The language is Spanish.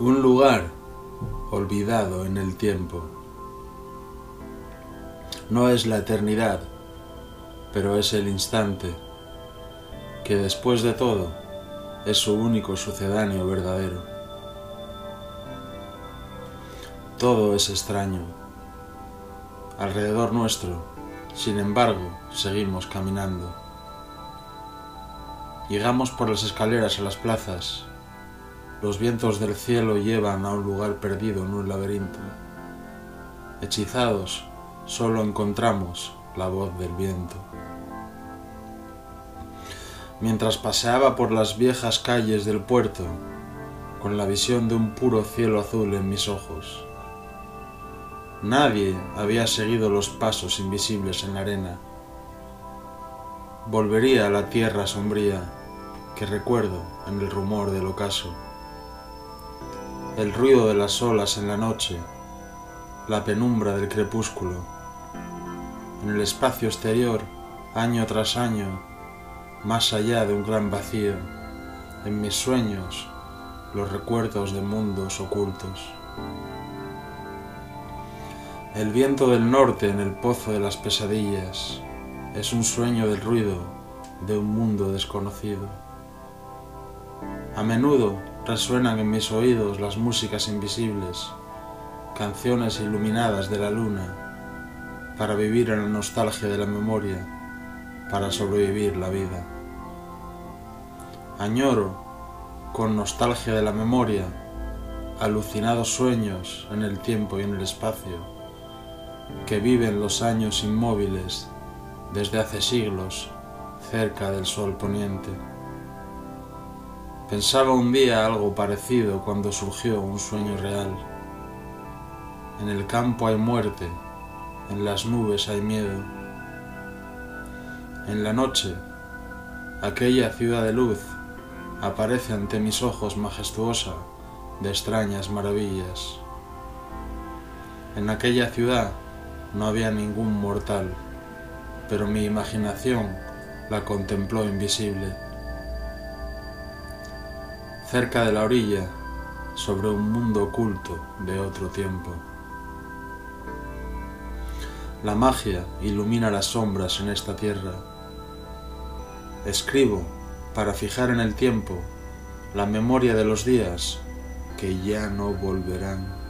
Un lugar olvidado en el tiempo. No es la eternidad, pero es el instante, que después de todo es su único sucedáneo verdadero. Todo es extraño. Alrededor nuestro, sin embargo, seguimos caminando. Llegamos por las escaleras a las plazas. Los vientos del cielo llevan a un lugar perdido en un laberinto. Hechizados, solo encontramos la voz del viento. Mientras paseaba por las viejas calles del puerto, con la visión de un puro cielo azul en mis ojos. Nadie había seguido los pasos invisibles en la arena. Volvería a la tierra sombría que recuerdo en el rumor del ocaso. El ruido de las olas en la noche, la penumbra del crepúsculo. En el espacio exterior, año tras año, más allá de un gran vacío, en mis sueños, los recuerdos de mundos ocultos. El viento del norte en el pozo de las pesadillas es un sueño del ruido de un mundo desconocido. A menudo resuenan en mis oídos las músicas invisibles, canciones iluminadas de la luna, para vivir en la nostalgia de la memoria, para sobrevivir la vida. Añoro, con nostalgia de la memoria, alucinados sueños en el tiempo y en el espacio, que viven los años inmóviles desde hace siglos cerca del sol poniente. Pensaba un día algo parecido cuando surgió un sueño real. En el campo hay muerte, en las nubes hay miedo. En la noche, aquella ciudad de luz aparece ante mis ojos majestuosa de extrañas maravillas. En aquella ciudad no había ningún mortal, pero mi imaginación la contempló invisible cerca de la orilla, sobre un mundo oculto de otro tiempo. La magia ilumina las sombras en esta tierra. Escribo para fijar en el tiempo la memoria de los días que ya no volverán.